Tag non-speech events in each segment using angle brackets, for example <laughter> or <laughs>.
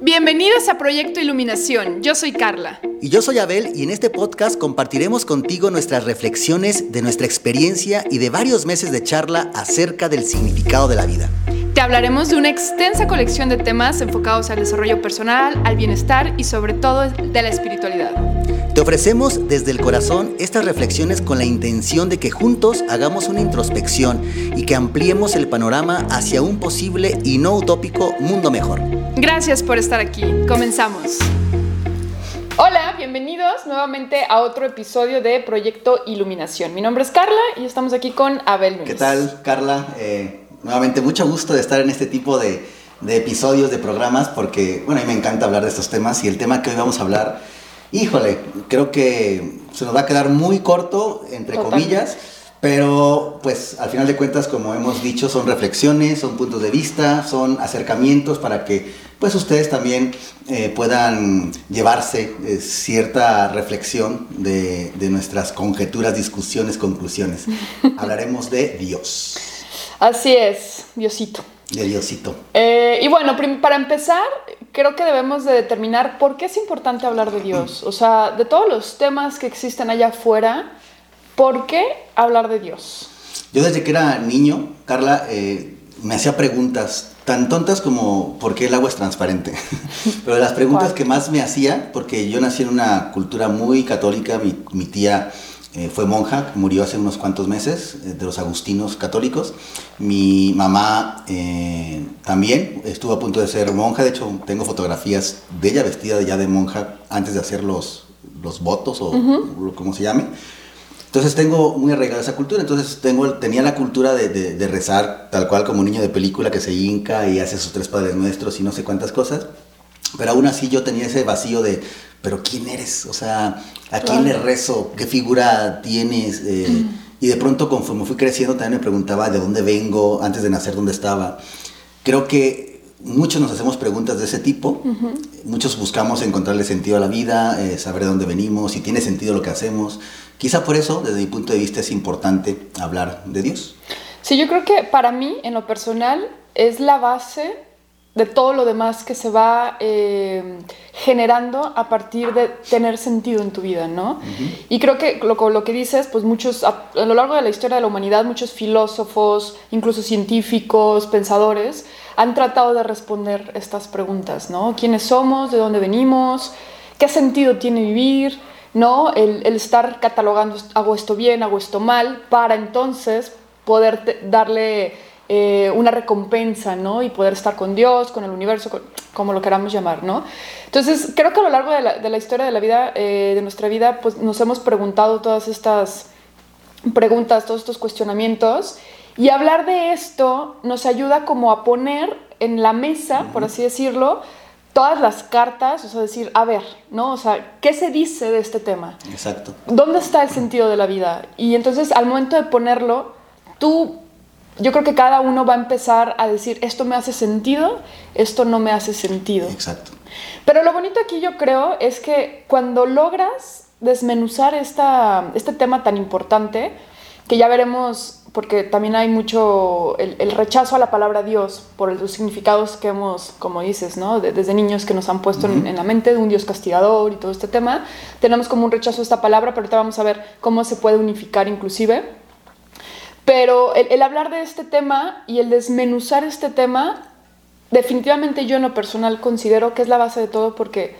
Bienvenidos a Proyecto Iluminación. Yo soy Carla. Y yo soy Abel y en este podcast compartiremos contigo nuestras reflexiones de nuestra experiencia y de varios meses de charla acerca del significado de la vida. Te hablaremos de una extensa colección de temas enfocados al desarrollo personal, al bienestar y sobre todo de la espiritualidad. Te ofrecemos desde el corazón estas reflexiones con la intención de que juntos hagamos una introspección y que ampliemos el panorama hacia un posible y no utópico mundo mejor. Gracias por estar aquí. Comenzamos. Hola, bienvenidos nuevamente a otro episodio de Proyecto Iluminación. Mi nombre es Carla y estamos aquí con Abel Núñez. ¿Qué tal, Carla? Eh, nuevamente, mucho gusto de estar en este tipo de, de episodios, de programas, porque, bueno, a mí me encanta hablar de estos temas y el tema que hoy vamos a hablar, híjole, creo que se nos va a quedar muy corto, entre comillas, pero pues al final de cuentas, como hemos dicho, son reflexiones, son puntos de vista, son acercamientos para que pues ustedes también eh, puedan llevarse eh, cierta reflexión de, de nuestras conjeturas, discusiones, conclusiones. <laughs> Hablaremos de Dios. Así es, Diosito. De Diosito. Eh, y bueno, para empezar, creo que debemos de determinar por qué es importante hablar de Dios. O sea, de todos los temas que existen allá afuera, ¿por qué hablar de Dios? Yo desde que era niño, Carla, eh, me hacía preguntas tan tontas como ¿por qué el agua es transparente? <laughs> Pero las preguntas que más me hacía, porque yo nací en una cultura muy católica, mi, mi tía eh, fue monja, murió hace unos cuantos meses, eh, de los agustinos católicos. Mi mamá eh, también estuvo a punto de ser monja, de hecho tengo fotografías de ella vestida ya de monja antes de hacer los, los votos o como se llame. Entonces tengo muy arraigada esa cultura, entonces tengo, tenía la cultura de, de, de rezar tal cual como un niño de película que se hinca y hace sus tres padres nuestros y no sé cuántas cosas. Pero aún así yo tenía ese vacío de, pero ¿quién eres? O sea, ¿a quién le rezo? ¿Qué figura tienes? Eh, Y de pronto, conforme fui creciendo, también me preguntaba de dónde vengo, antes de nacer, dónde estaba. Creo que muchos nos hacemos preguntas de ese tipo. Muchos buscamos encontrarle sentido a la vida, eh, saber de dónde venimos, si tiene sentido lo que hacemos. Quizá por eso, desde mi punto de vista, es importante hablar de Dios. Sí, yo creo que para mí, en lo personal, es la base de todo lo demás que se va eh, generando a partir de tener sentido en tu vida, ¿no? Uh -huh. Y creo que lo, lo, que dices, pues muchos, a, a, lo largo de la historia de la humanidad, muchos filósofos, incluso científicos, pensadores, han tratado de responder estas preguntas, ¿no? ¿Quiénes somos? ¿De dónde venimos? ¿Qué sentido tiene vivir? ¿No? El, el estar catalogando, hago esto bien, hago esto mal, para entonces poder darle eh, una recompensa, ¿no? Y poder estar con Dios, con el universo, con, como lo queramos llamar, ¿no? Entonces, creo que a lo largo de la, de la historia de la vida, eh, de nuestra vida, pues nos hemos preguntado todas estas preguntas, todos estos cuestionamientos, y hablar de esto nos ayuda como a poner en la mesa, por así decirlo, todas las cartas, o sea, decir, a ver, ¿no? O sea, ¿qué se dice de este tema? Exacto. ¿Dónde está el sentido de la vida? Y entonces, al momento de ponerlo, tú yo creo que cada uno va a empezar a decir, esto me hace sentido, esto no me hace sentido. Exacto. Pero lo bonito aquí yo creo es que cuando logras desmenuzar esta, este tema tan importante, que ya veremos, porque también hay mucho el, el rechazo a la palabra Dios por los significados que hemos, como dices, ¿no? De, desde niños que nos han puesto uh -huh. en, en, la mente de un Dios castigador y todo este tema, tenemos como un rechazo a esta palabra, pero ahorita vamos a ver cómo se puede unificar inclusive. Pero el, hablar de este tema y el desmenuzar este tema, definitivamente yo en lo personal considero que es la base de todo porque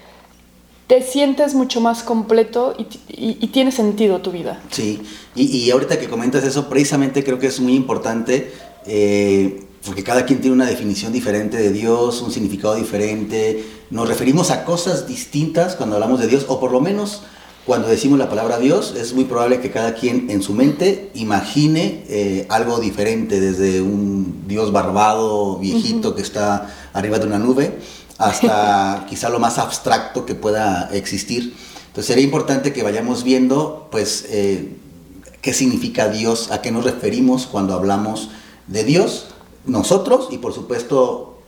te sientes mucho más completo y tiene sentido tu vida. Sí, y, y, ahorita que comentas eso, precisamente creo que es muy importante, eh, porque cada quien tiene una definición diferente de Dios, un significado diferente, nos referimos a cosas distintas cuando hablamos de Dios, o por lo menos cuando decimos la palabra Dios, es muy probable que cada quien en su mente imagine eh, algo diferente, desde un Dios barbado, viejito, uh -huh. que está arriba de una nube, hasta <laughs> quizá lo más abstracto que pueda existir. Entonces sería importante que vayamos viendo, pues, eh, qué significa Dios, a qué nos referimos cuando hablamos de Dios, nosotros, y por supuesto,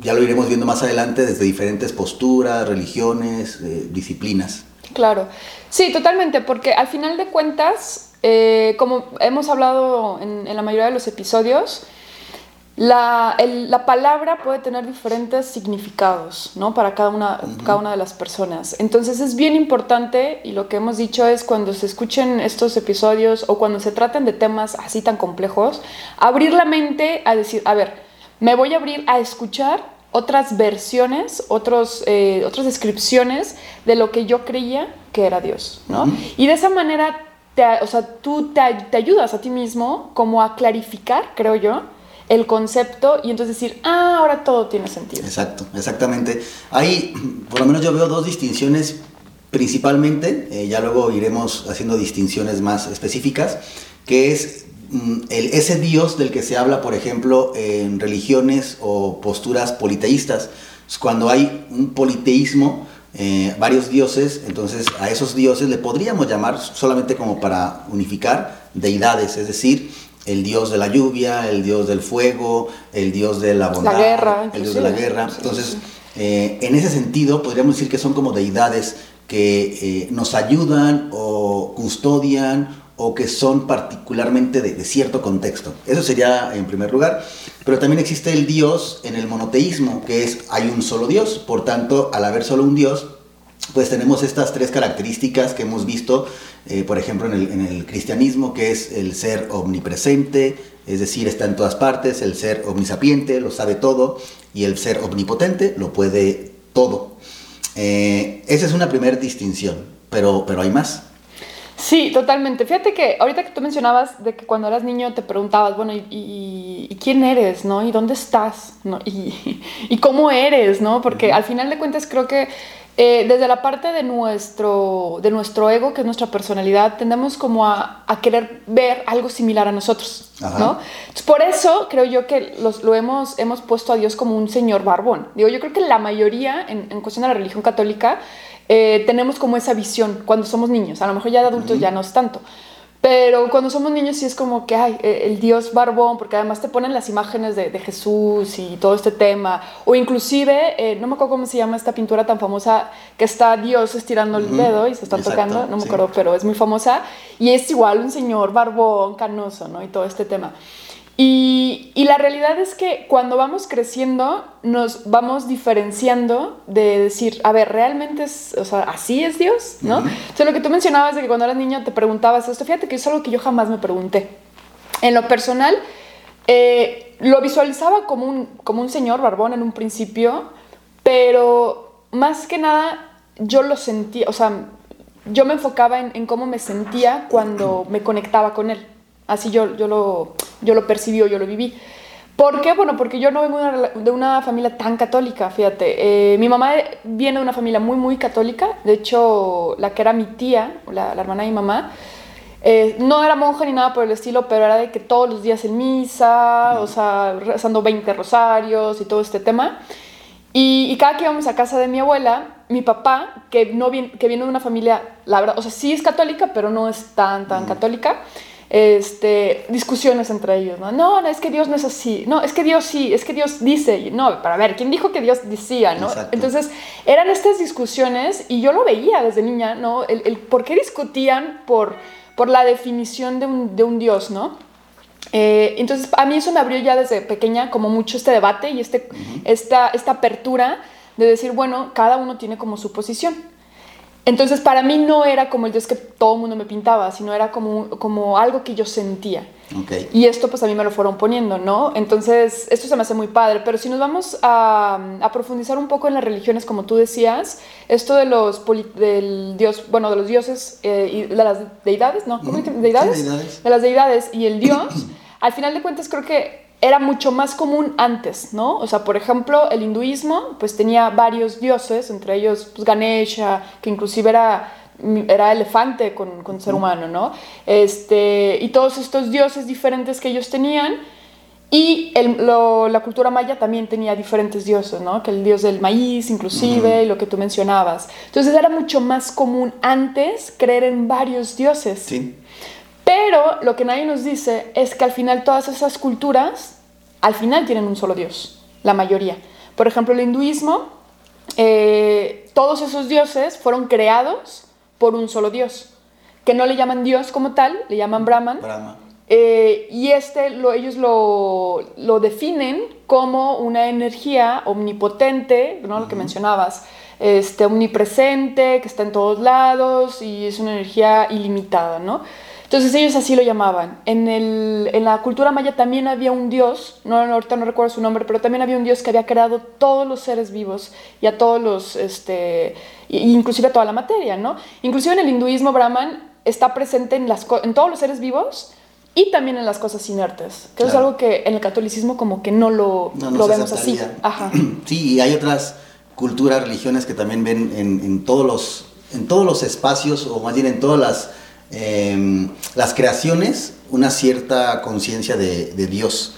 ya lo iremos viendo más adelante desde diferentes posturas, religiones, eh, disciplinas. Claro, sí, totalmente, porque al final de cuentas, eh, como hemos hablado en, en, la mayoría de los episodios, la, la, palabra puede tener diferentes significados, ¿no? Para cada una, cada una de las personas. Entonces es bien importante, y lo que hemos dicho es cuando se escuchen estos episodios o cuando se traten de temas así tan complejos, abrir la mente a decir, a ver, me voy a abrir a escuchar otras versiones, otros, eh, otras descripciones de lo que yo creía que era Dios, ¿no? Y de esa manera, te, o sea, tú te, te ayudas a ti mismo como a clarificar, creo yo, el concepto y entonces decir, ah, ahora todo tiene sentido. Exacto, exactamente. Ahí, por lo menos yo veo dos distinciones principalmente, eh, ya luego iremos haciendo distinciones más específicas, que es el, ese Dios del que se habla, por ejemplo, en religiones o posturas politeístas. Cuando hay un politeísmo, eh, varios dioses, entonces a esos dioses le podríamos llamar solamente como para unificar deidades, es decir, el dios de la lluvia, el dios del fuego, el dios de la bondad, guerra, el dios de la guerra. Entonces, eh, en ese sentido, podríamos decir que son como deidades que eh, nos ayudan o custodian o que son particularmente de, cierto contexto. Eso sería en primer lugar. Pero también existe el Dios en el monoteísmo, que es hay un solo Dios. Por tanto, al haber solo un Dios, pues tenemos estas tres características que hemos visto, eh, por ejemplo, en el, cristianismo, que es el ser omnipresente, es decir, está en todas partes, el ser omnisapiente, lo sabe todo, y el ser omnipotente lo puede todo. Eh, esa es una primera distinción, pero, pero hay más. Sí, totalmente. Fíjate que ahorita que tú mencionabas de que cuando eras niño te preguntabas, bueno, ¿y, quién eres, no? ¿Y dónde estás? ¿no? <laughs> ¿Y, ¿Y, cómo eres, no? Porque al final de cuentas creo que eh, desde la parte de nuestro, de nuestro ego, que es nuestra personalidad, tendemos como a, a querer ver algo similar a nosotros, ¿no? por eso creo yo que los, lo hemos, hemos puesto a Dios como un señor barbón. Digo, yo creo que la mayoría, en, en cuestión de la religión católica, eh, tenemos como esa visión cuando somos niños. A lo mejor ya de adultos ya no es tanto. Pero cuando somos niños sí es como que, hay eh, el Dios barbón, porque además te ponen las imágenes de, Jesús y todo este tema. O inclusive, eh, no me acuerdo cómo se llama esta pintura tan famosa, que está Dios estirando el dedo y se está tocando, no me acuerdo, pero es muy famosa. Y es igual un señor barbón, canoso, ¿no? Y todo este tema. Y, y, la realidad es que cuando vamos creciendo nos vamos diferenciando de decir, a ver, realmente es, o sea, así es Dios, ¿no? Entonces lo que tú mencionabas de que cuando eras niño te preguntabas esto, fíjate que es algo que yo jamás me pregunté. En lo personal, eh, lo visualizaba como un, como un señor barbón en un principio, pero más que nada yo lo sentía, o sea, yo me enfocaba en, en cómo me sentía cuando me conectaba con él. Así yo, yo, lo, yo lo percibí o yo lo viví. ¿Por qué? Bueno, porque yo no vengo de una familia tan católica, fíjate. Eh, mi mamá viene de una familia muy, muy católica. De hecho, la que era mi tía, la, la hermana de mi mamá, eh, no era monja ni nada por el estilo, pero era de que todos los días en misa, o sea, rezando 20 rosarios y todo este tema. Y, y, cada que íbamos a casa de mi abuela, mi papá, que, no viene, que viene de una familia, la verdad, o sea, sí es católica, pero no es tan, tan católica, este, discusiones entre ellos, ¿no? No, no, es que Dios no es así, no, es que Dios sí, es que Dios dice, no, para ver, ¿quién dijo que Dios decía, no? Entonces, eran estas discusiones y yo lo veía desde niña, ¿no? El, el por qué discutían por, por la definición de un, de un Dios, ¿no? Eh, entonces, a mí eso me abrió ya desde pequeña como mucho este debate y este, esta, esta apertura de decir, bueno, cada uno tiene como su posición. Entonces para mí no era como el Dios que todo el mundo me pintaba, sino era como, como algo que yo sentía. Y esto pues a mí me lo fueron poniendo, ¿no? Entonces esto se me hace muy padre, pero si nos vamos a, a profundizar un poco en las religiones, como tú decías, esto de los, del Dios, bueno, de los dioses eh, y de las deidades, ¿no? ¿Cómo ¿Deidades? deidades? De las deidades y el Dios, <clears throat> al final de cuentas creo que era mucho más común antes, ¿no? O sea, por ejemplo, el hinduismo pues tenía varios dioses, entre ellos pues, Ganesha, que inclusive era, era elefante con, con ser humano, ¿no? Este, y todos estos dioses diferentes que ellos tenían. Y el, lo, la cultura maya también tenía diferentes dioses, ¿no? Que el dios del maíz, inclusive, y lo que tú mencionabas. Entonces era mucho más común antes creer en varios dioses. Sí. Pero lo que nadie nos dice es que al final todas esas culturas, al final tienen un solo dios, la mayoría. Por ejemplo, el hinduismo, eh, todos esos dioses fueron creados por un solo dios, que no le llaman dios como tal, le llaman Brahman. Eh, y este lo, ellos lo, lo, definen como una energía omnipotente, ¿no? lo que mencionabas, este, omnipresente, que está en todos lados y es una energía ilimitada. ¿no? Entonces ellos así lo llamaban. En, el, en, la cultura maya también había un dios, no, ahorita no recuerdo su nombre, pero también había un dios que había creado todos los seres vivos y a todos los, este, inclusive a toda la materia, ¿no? Inclusive en el hinduismo brahman está presente en, las, en todos los seres vivos y también en las cosas inertes, que es algo que en el catolicismo como que no lo, lo vemos así. Ajá. <clears throat> Sí, y hay otras culturas, religiones que también ven en, en, todos, los, en todos los espacios, o más bien en todas las, em, las creaciones, una cierta conciencia de, de, Dios.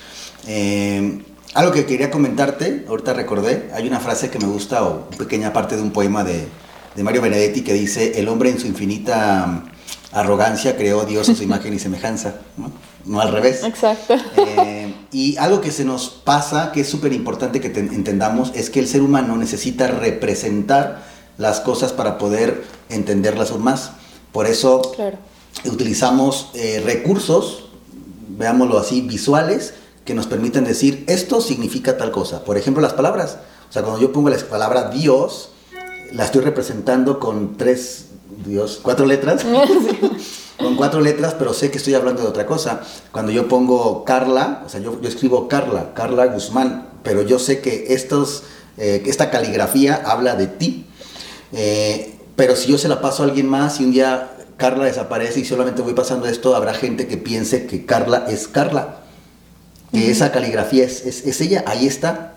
Eh, algo que quería comentarte, ahorita recordé, hay una frase que me gusta, o una pequeña parte de un poema de, de Mario Benedetti que dice, el hombre en su infinita arrogancia creó Dios a su <laughs> imagen y semejanza, ¿no? al revés. Exacto. Eh, y algo que se nos pasa, que es súper importante que entendamos, es que el ser humano necesita representar las cosas para poder entenderlas aún más. Por eso utilizamos eh, recursos, veámoslo así, visuales, que nos permiten decir, esto significa tal cosa. Por ejemplo, las palabras. O sea, cuando yo pongo la palabra Dios, la estoy representando con tres Dios, cuatro letras. <laughs> con cuatro letras, pero sé que estoy hablando de otra cosa. Cuando yo pongo Carla, o sea, yo, escribo Carla, Carla Guzmán, pero yo sé que estos, eh, esta caligrafía habla de ti. Eh, pero si yo se la paso a alguien más y un día Carla desaparece y solamente voy pasando esto, habrá gente que piense que Carla es Carla. Que esa caligrafía es, es, ella, ahí está.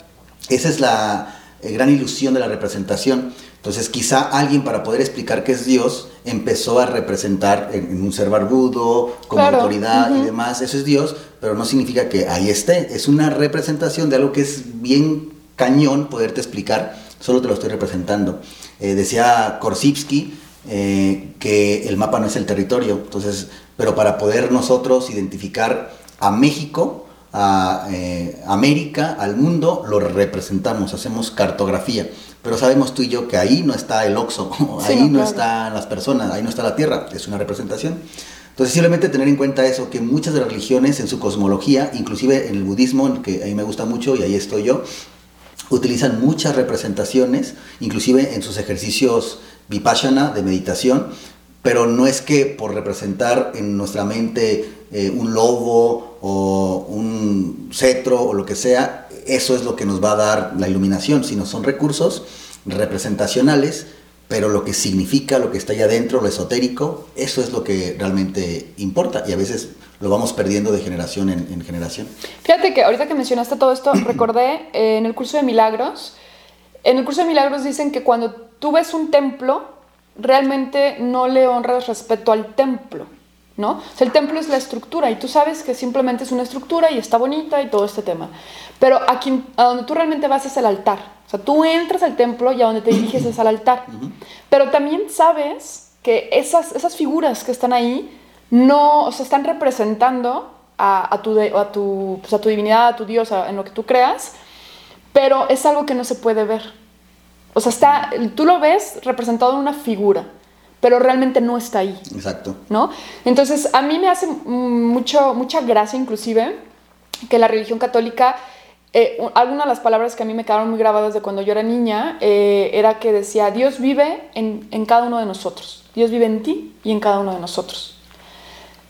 Esa es la eh, gran ilusión de la representación. Entonces quizá alguien para poder explicar qué es Dios empezó a representar en, un ser barbudo, con autoridad y demás, eso es Dios, pero no significa que ahí esté, es una representación de algo que es bien cañón poderte explicar, solo te lo estoy representando. Eh, decía Korsivsky eh, que el mapa no es el territorio, entonces, pero para poder nosotros identificar a México, a eh, América, al mundo, lo representamos, hacemos cartografía. Pero sabemos tú y yo que ahí no está el oxo, <laughs> ahí no, están las personas, ahí no está la tierra, es una representación. Entonces simplemente tener en cuenta eso, que muchas de las religiones en su cosmología, inclusive en el budismo, que a mí me gusta mucho y ahí estoy yo, utilizan muchas representaciones, inclusive en sus ejercicios vipassana de meditación, pero no es que por representar en nuestra mente eh, un lobo o un cetro o lo que sea, eso es lo que nos va a dar la iluminación, sino son recursos representacionales, pero lo que significa, lo que está allá adentro, lo esotérico, eso es lo que realmente importa y a veces lo vamos perdiendo de generación en, generación. Fíjate que ahorita que mencionaste todo esto, <clears throat> recordé eh, en el curso de milagros, en el curso de milagros dicen que cuando tú ves un templo, realmente no le honras respeto al templo, ¿no? O sea, el templo es la estructura y tú sabes que simplemente es una estructura y está bonita y todo este tema. Pero a, a donde tú realmente vas es el altar. O sea, tú entras al templo y a donde te diriges es al altar. Pero también sabes que esas, esas figuras que están ahí no, o sea, están representando a, a, tu, a, tu, pues a tu divinidad, a tu Dios, en lo que tú creas, pero es algo que no se puede ver. O sea, está, tú lo ves representado en una figura pero realmente no está ahí. Exacto. ¿No? Entonces, a mí me hace mucho, mucha gracia inclusive que la religión católica, eh, algunas de las palabras que a mí me quedaron muy grabadas de cuando yo era niña, eh, era que decía, Dios vive en, en cada uno de nosotros, Dios vive en ti y en cada uno de nosotros.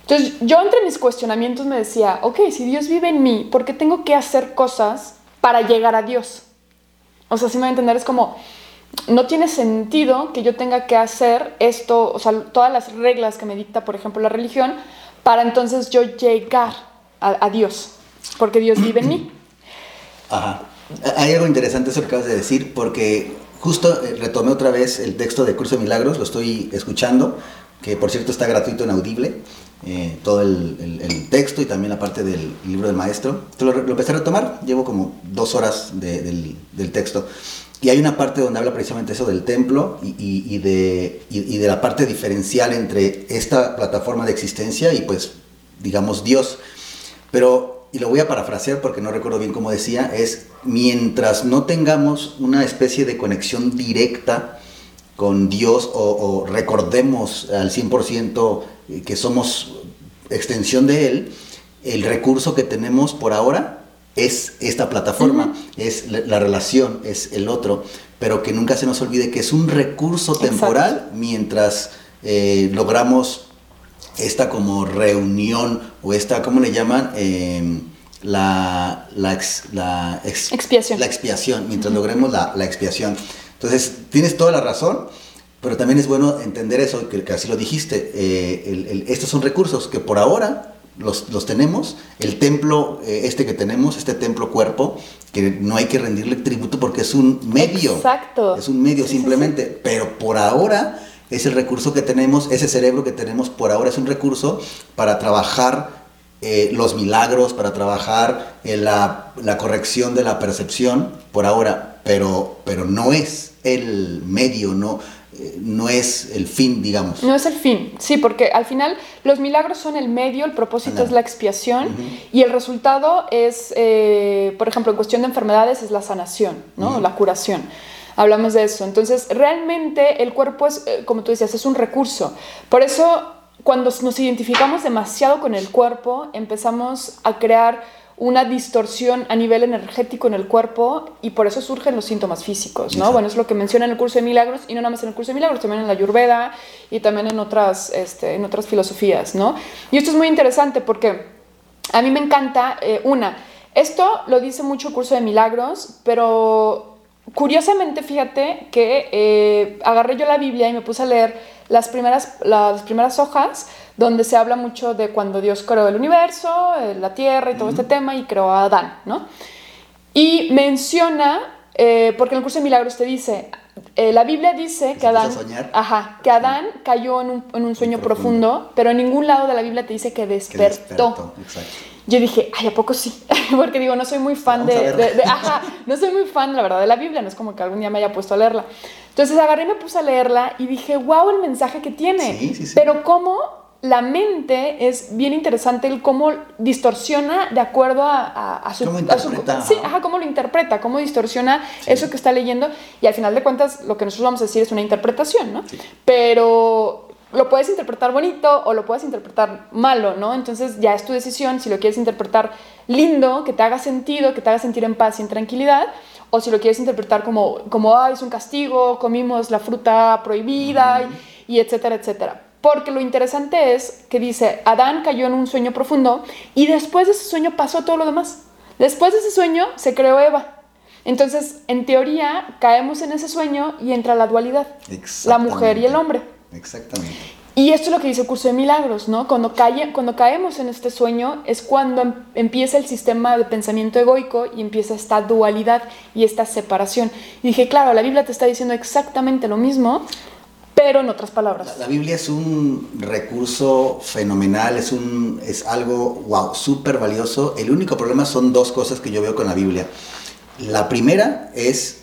Entonces, yo entre mis cuestionamientos me decía, ok, si Dios vive en mí, ¿por qué tengo que hacer cosas para llegar a Dios? O sea, si me voy a entender, es como, no tiene sentido que yo tenga que hacer esto, o sea, todas las reglas que me dicta, por ejemplo, la religión, para entonces yo llegar a, Dios, porque Dios vive en mí. Ajá. Hay algo interesante eso que acabas de decir, porque justo eh, retomé otra vez el texto de Curso de Milagros, lo estoy escuchando, que por cierto está gratuito en Audible, eh, todo el, texto y también la parte del libro del maestro. Entonces lo, empecé a retomar, llevo como dos horas del texto. Y hay una parte donde habla precisamente eso del templo y, de, de, la parte diferencial entre esta plataforma de existencia y pues, digamos, Dios. Pero, y lo voy a parafrasear porque no recuerdo bien cómo decía, es mientras no tengamos una especie de conexión directa con Dios o, recordemos al 100% que somos extensión de Él, el recurso que tenemos por ahora es esta plataforma, es la, relación, es el otro, pero que nunca se nos olvide que es un recurso temporal mientras eh, logramos esta como reunión o esta, ¿cómo le llaman? Em, la, la, expiación. La expiación, mientras logremos la, expiación. Entonces, tienes toda la razón, pero también es bueno entender eso, que, así lo dijiste. Eh, estos son recursos que por ahora los, los tenemos. El templo, eh, este que tenemos, este templo cuerpo, que no hay que rendirle tributo porque es un medio. Exacto. Es un medio simplemente, pero por ahora es el recurso que tenemos, ese cerebro que tenemos por ahora es un recurso para trabajar eh, los milagros, para trabajar en la, la, corrección de la percepción por ahora, pero, pero no es el medio, no, eh, no es el fin, digamos. No es el fin, sí, porque al final los milagros son el medio, el propósito es la expiación y el resultado es, eh, por ejemplo, en cuestión de enfermedades es la sanación, ¿no? La curación hablamos de eso. Entonces, realmente el cuerpo es, eh, como tú decías, es un recurso. Por eso, cuando nos identificamos demasiado con el cuerpo, empezamos a crear una distorsión a nivel energético en el cuerpo y por eso surgen los síntomas físicos, ¿no? Bueno, es lo que menciona en el curso de milagros y no nada más en el curso de milagros, también en la Ayurveda y también en otras, este, en otras filosofías, ¿no? Y esto es muy interesante porque a mí me encanta, eh, una, esto lo dice mucho el curso de milagros, pero curiosamente, fíjate que eh, agarré yo la Biblia y me puse a leer las primeras, las primeras hojas donde se habla mucho de cuando Dios creó el universo, eh, la tierra y todo este tema y creó a Adán, ¿no? Y menciona, eh, porque en el curso de milagros te dice, la Biblia dice que Adán, ajá, que Adán cayó en un, sueño profundo, pero en ningún lado de la Biblia te dice que despertó. Yo dije, ay, ¿a poco sí? <laughs> Porque digo, no soy muy fan de, Ajá, no soy muy fan, la verdad, de la Biblia, no es como que algún día me haya puesto a leerla. Entonces agarré y me puse a leerla y dije, wow, el mensaje que tiene. Sí, sí, sí. Pero cómo la mente es bien interesante el cómo distorsiona de acuerdo a, a, su, ¿Cómo interpreta? sí, ajá, cómo lo interpreta, cómo distorsiona eso que está leyendo y al final de cuentas lo que nosotros vamos a decir es una interpretación, ¿no? Pero lo puedes interpretar bonito o lo puedes interpretar malo, ¿no? Entonces ya es tu decisión si lo quieres interpretar lindo, que te haga sentido, que te haga sentir en paz y en tranquilidad, o si lo quieres interpretar como, como Ay, es un castigo, comimos la fruta prohibida y, etcétera, etcétera. Porque lo interesante es que dice, Adán cayó en un sueño profundo y después de ese sueño pasó todo lo demás. Después de ese sueño se creó Eva. Entonces, en teoría, caemos en ese sueño y entra la dualidad, la mujer y el hombre. Exactamente. Y esto es lo que dice el curso de milagros, ¿no? Cuando, cae, cuando caemos en este sueño es cuando em, empieza el sistema de pensamiento egoico y empieza esta dualidad y esta separación. Y dije, claro, la Biblia te está diciendo exactamente lo mismo, pero en otras palabras. La, Biblia es un recurso fenomenal, es, un, es algo, wow, súper valioso. El único problema son dos cosas que yo veo con la Biblia. La primera es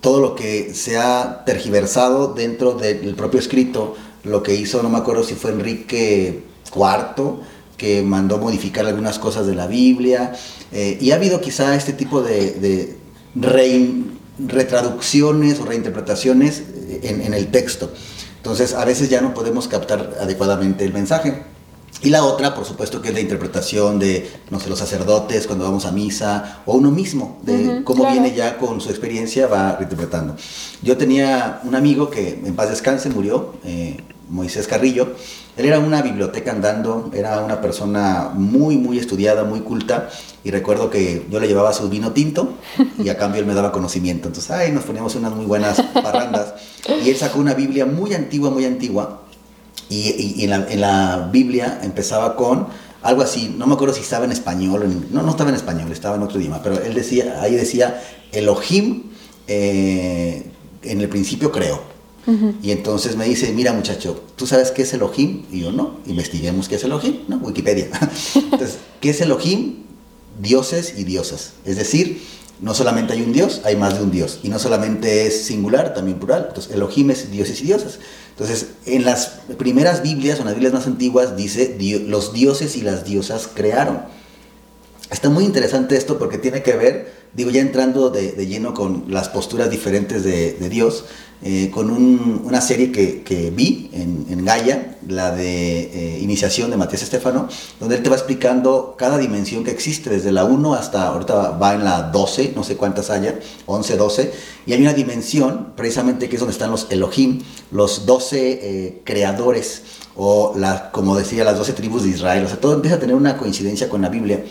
todo lo que se ha tergiversado dentro del propio escrito, lo que hizo, no me acuerdo si fue Enrique IV, que mandó modificar algunas cosas de la Biblia, eh, y ha habido quizá este tipo de, retraducciones o reinterpretaciones en el texto. Entonces a veces ya no podemos captar adecuadamente el mensaje. Y la otra, por supuesto, que es la interpretación de, no sé, los sacerdotes cuando vamos a misa, o uno mismo, de cómo viene ya con su experiencia, va interpretando. Yo tenía un amigo que en paz descanse murió, eh, Moisés Carrillo. Él era una biblioteca andando, era una persona muy, muy estudiada, muy culta, y recuerdo que yo le llevaba su vino tinto <laughs> y a cambio él me daba conocimiento. Entonces, ay, nos poníamos unas muy buenas parrandas. Y él sacó una Biblia muy antigua, muy antigua, y, en, la, Biblia empezaba con algo así, no me acuerdo si estaba en español, no, no estaba en español, estaba en otro idioma, pero él decía, ahí decía, Elohim eh, en el principio creó. Y entonces me dice, mira muchacho, ¿tú sabes qué es Elohim? Y yo no, investiguemos qué es Elohim, ¿no? Wikipedia. <laughs> entonces, ¿qué es Elohim? Dioses y diosas. Es decir, no solamente hay un Dios, hay más de un Dios. Y no solamente es singular, también plural. Entonces, Elohim es dioses y diosas. Entonces, en las primeras Biblias, o en las Biblias más antiguas, dice, los dioses y las diosas crearon. Está muy interesante esto porque tiene que ver, digo, ya entrando de, lleno con las posturas diferentes de, Dios, eh, con una serie que, vi en, en, Gaia, la de eh, Iniciación de Matías Estefano, donde él te va explicando cada dimensión que existe, desde la 1 hasta, ahorita va en la 12, no sé cuántas haya, 11, 12, y hay una dimensión, precisamente que es donde están los Elohim, los 12 eh, creadores, o la, como decía, las 12 tribus de Israel, o sea, todo empieza a tener una coincidencia con la Biblia.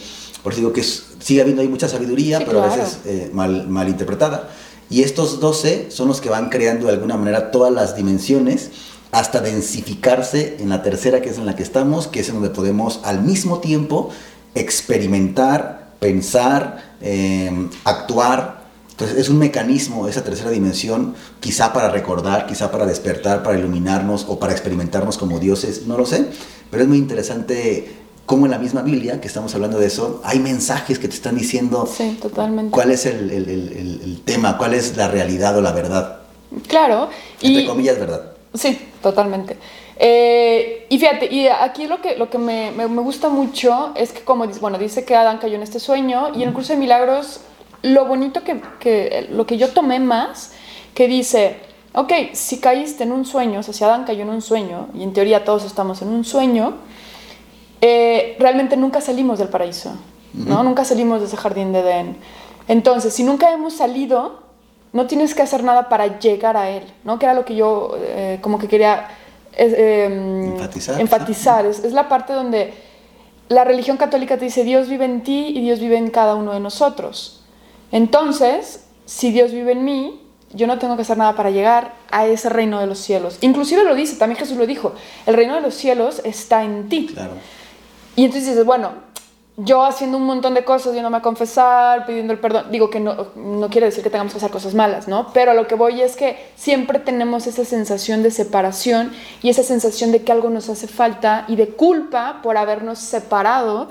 Por eso digo que sigue habiendo ahí mucha sabiduría, pero a veces eh, mal, mal interpretada. Y estos 12 son los que van creando de alguna manera todas las dimensiones hasta densificarse en la tercera, que es en la que estamos, que es en donde podemos al mismo tiempo experimentar, pensar, eh, actuar. Entonces es un mecanismo, esa tercera dimensión, quizá para recordar, quizá para despertar, para iluminarnos o para experimentarnos como dioses, no lo sé, pero es muy interesante como en la misma Biblia, que estamos hablando de eso, hay mensajes que te están diciendo totalmente. cuál es el, tema, cuál es la realidad o la verdad. Claro. Entre y, comillas, verdad. Sí, totalmente. Eh, y fíjate, y aquí lo que, lo que me, me, gusta mucho es que como dice, bueno, dice que Adán cayó en este sueño y en el curso de milagros, lo bonito que, que, lo que yo tomé más, que dice, ok, si caíste en un sueño, o sea, si Adán cayó en un sueño, y en teoría todos estamos en un sueño, eh, realmente nunca salimos del paraíso, ¿no? Nunca salimos de ese jardín de Edén. Entonces, si nunca hemos salido, no tienes que hacer nada para llegar a él, ¿no? Que era lo que yo eh, como que quería em, enfatizar. enfatizar. Es, es, la parte donde la religión católica te dice Dios vive en ti y Dios vive en cada uno de nosotros. Entonces, si Dios vive en mí, yo no tengo que hacer nada para llegar a ese reino de los cielos. Inclusive lo dice, también Jesús lo dijo, el reino de los cielos está en ti. Claro. Y entonces dices, bueno, yo haciendo un montón de cosas, yéndome a confesar, pidiendo el perdón, digo que no, no quiere decir que tengamos que hacer cosas malas, ¿no? Pero a lo que voy es que siempre tenemos esa sensación de separación y esa sensación de que algo nos hace falta y de culpa por habernos separado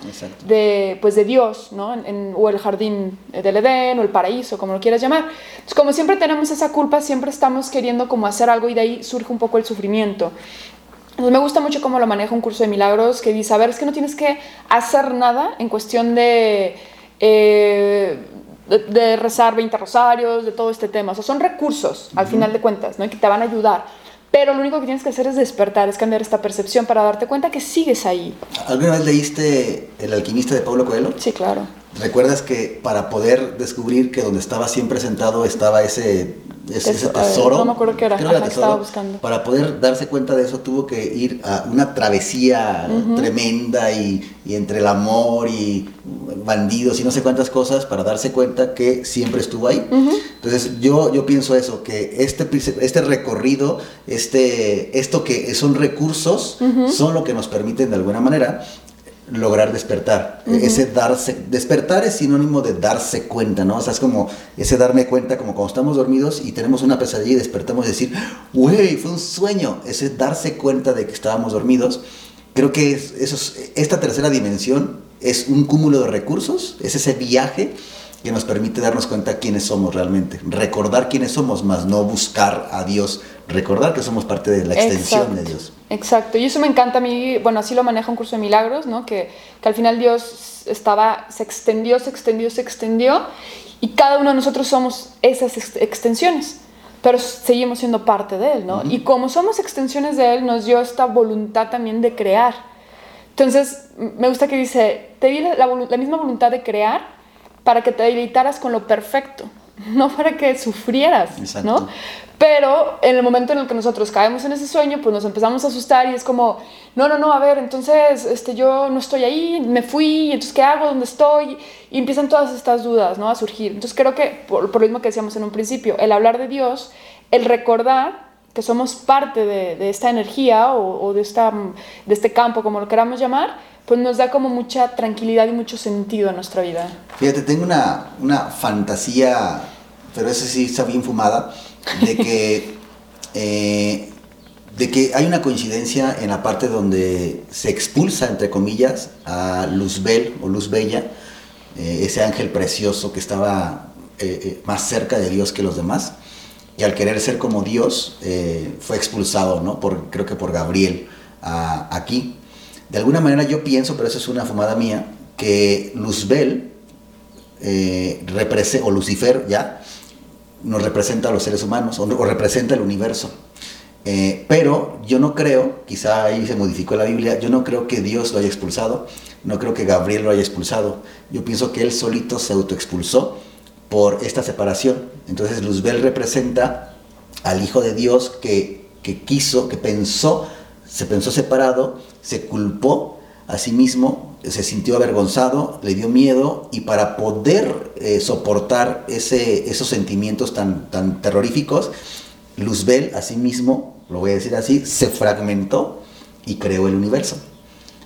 de, pues, de Dios, ¿no? En, o el jardín del Edén o el paraíso, como lo quieras llamar. Entonces, como siempre tenemos esa culpa, siempre estamos queriendo como hacer algo y de ahí surge un poco el sufrimiento me gusta mucho cómo lo maneja un curso de milagros que dice, a ver, es que no tienes que hacer nada en cuestión de, eh, de, rezar 20 rosarios, de todo este tema. O sea, son recursos, al final de cuentas, ¿no? que te van a ayudar. Pero lo único que tienes que hacer es despertar, es cambiar esta percepción para darte cuenta que sigues ahí. ¿Alguna vez leíste El alquimista de Pablo Coelho? Sí, claro. ¿Recuerdas que para poder descubrir que donde estaba siempre sentado estaba ese ese, tesoro. No me acuerdo qué era, estaba buscando. Para poder darse cuenta de eso tuvo que ir a una travesía tremenda y, y, entre el amor y bandidos y no sé cuántas cosas para darse cuenta que siempre estuvo ahí. Entonces yo, yo pienso eso, que este, este recorrido, este, esto que son recursos, son lo que nos permiten de alguna manera lograr despertar. Ese darse, despertar es sinónimo de darse cuenta, ¿no? O sea, es como ese darme cuenta, como cuando estamos dormidos y tenemos una pesadilla y despertamos y decir, güey, fue un sueño. Ese darse cuenta de que estábamos dormidos. Creo que es, eso esta tercera dimensión es un cúmulo de recursos, es ese viaje que nos permite darnos cuenta quiénes somos realmente, recordar quiénes somos, más no buscar a Dios, recordar que somos parte de la extensión de Dios. Exacto, y eso me encanta a mí, bueno, así lo maneja un curso de milagros, ¿no? que, que al final Dios estaba, se extendió, se extendió, se extendió, y cada uno de nosotros somos esas extensiones pero seguimos siendo parte de Él, ¿no? Y como somos extensiones de Él, nos dio esta voluntad también de crear. Entonces, me gusta que dice, te di la, la misma voluntad de crear, para que te deleitaras con lo perfecto, <laughs> no para que sufrieras, ¿no? Pero en el momento en el que nosotros caemos en ese sueño, pues nos empezamos a asustar y es como, no, no, no, a ver, entonces este, yo no estoy ahí, me fui, entonces ¿qué hago? ¿Dónde estoy? Y empiezan todas estas dudas, ¿no? A surgir. Entonces creo que, por, lo mismo que decíamos en un principio, el hablar de Dios, el recordar que somos parte de, esta energía o, de, esta, de este campo, como lo queramos llamar, pues nos da como mucha tranquilidad y mucho sentido a nuestra vida. Fíjate, tengo una, una fantasía, pero esa sí está bien fumada, de que, <laughs> eh, de que hay una coincidencia en la parte donde se expulsa, entre comillas, a Luzbel o Luz Bella, eh, ese ángel precioso que estaba eh, más cerca de Dios que los demás, y al querer ser como Dios, fue expulsado, ¿no? Por, creo que por Gabriel, aquí. De alguna manera yo pienso, pero eso es una fumada mía, que Luzbel, eh, o Lucifer ya, nos representa a los seres humanos o, representa el universo. Eh, pero yo no creo, quizá ahí se modificó la Biblia, yo no creo que Dios lo haya expulsado, no creo que Gabriel lo haya expulsado. Yo pienso que él solito se autoexpulsó por esta separación. Entonces Luzbel representa al Hijo de Dios que, que quiso, que pensó, se pensó separado, se culpó a sí mismo, se sintió avergonzado, le dio miedo y para poder eh, soportar ese, esos sentimientos tan, tan terroríficos, Luzbel a sí mismo, lo voy a decir así, se fragmentó y creó el universo.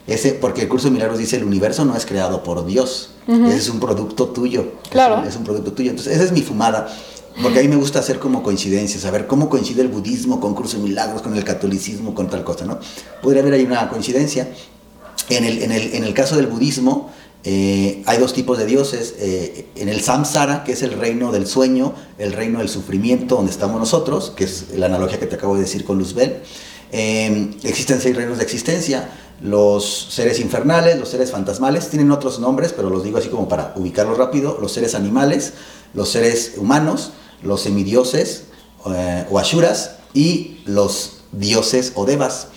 Ese, porque el curso de milagros dice el universo no es creado por Dios, es un producto tuyo. Claro. Es un, producto tuyo. Entonces, esa es mi fumada. Porque a mí me gusta hacer como coincidencias, saber cómo coincide el budismo con curso de milagros, con el catolicismo, con tal cosa, ¿no? Podría haber ahí una coincidencia. En el, en el, en el caso del budismo, eh, hay dos tipos de dioses. Eh, en el samsara, que es el reino del sueño, el reino del sufrimiento, donde estamos nosotros, que es la analogía que te acabo de decir con Luzbel. Eh, existen seis reinos de existencia los seres infernales, los seres fantasmales, tienen otros nombres, pero los digo así como para ubicarlos rápido, los seres animales, los seres humanos, los semidioses eh, o ashuras y los dioses o devas.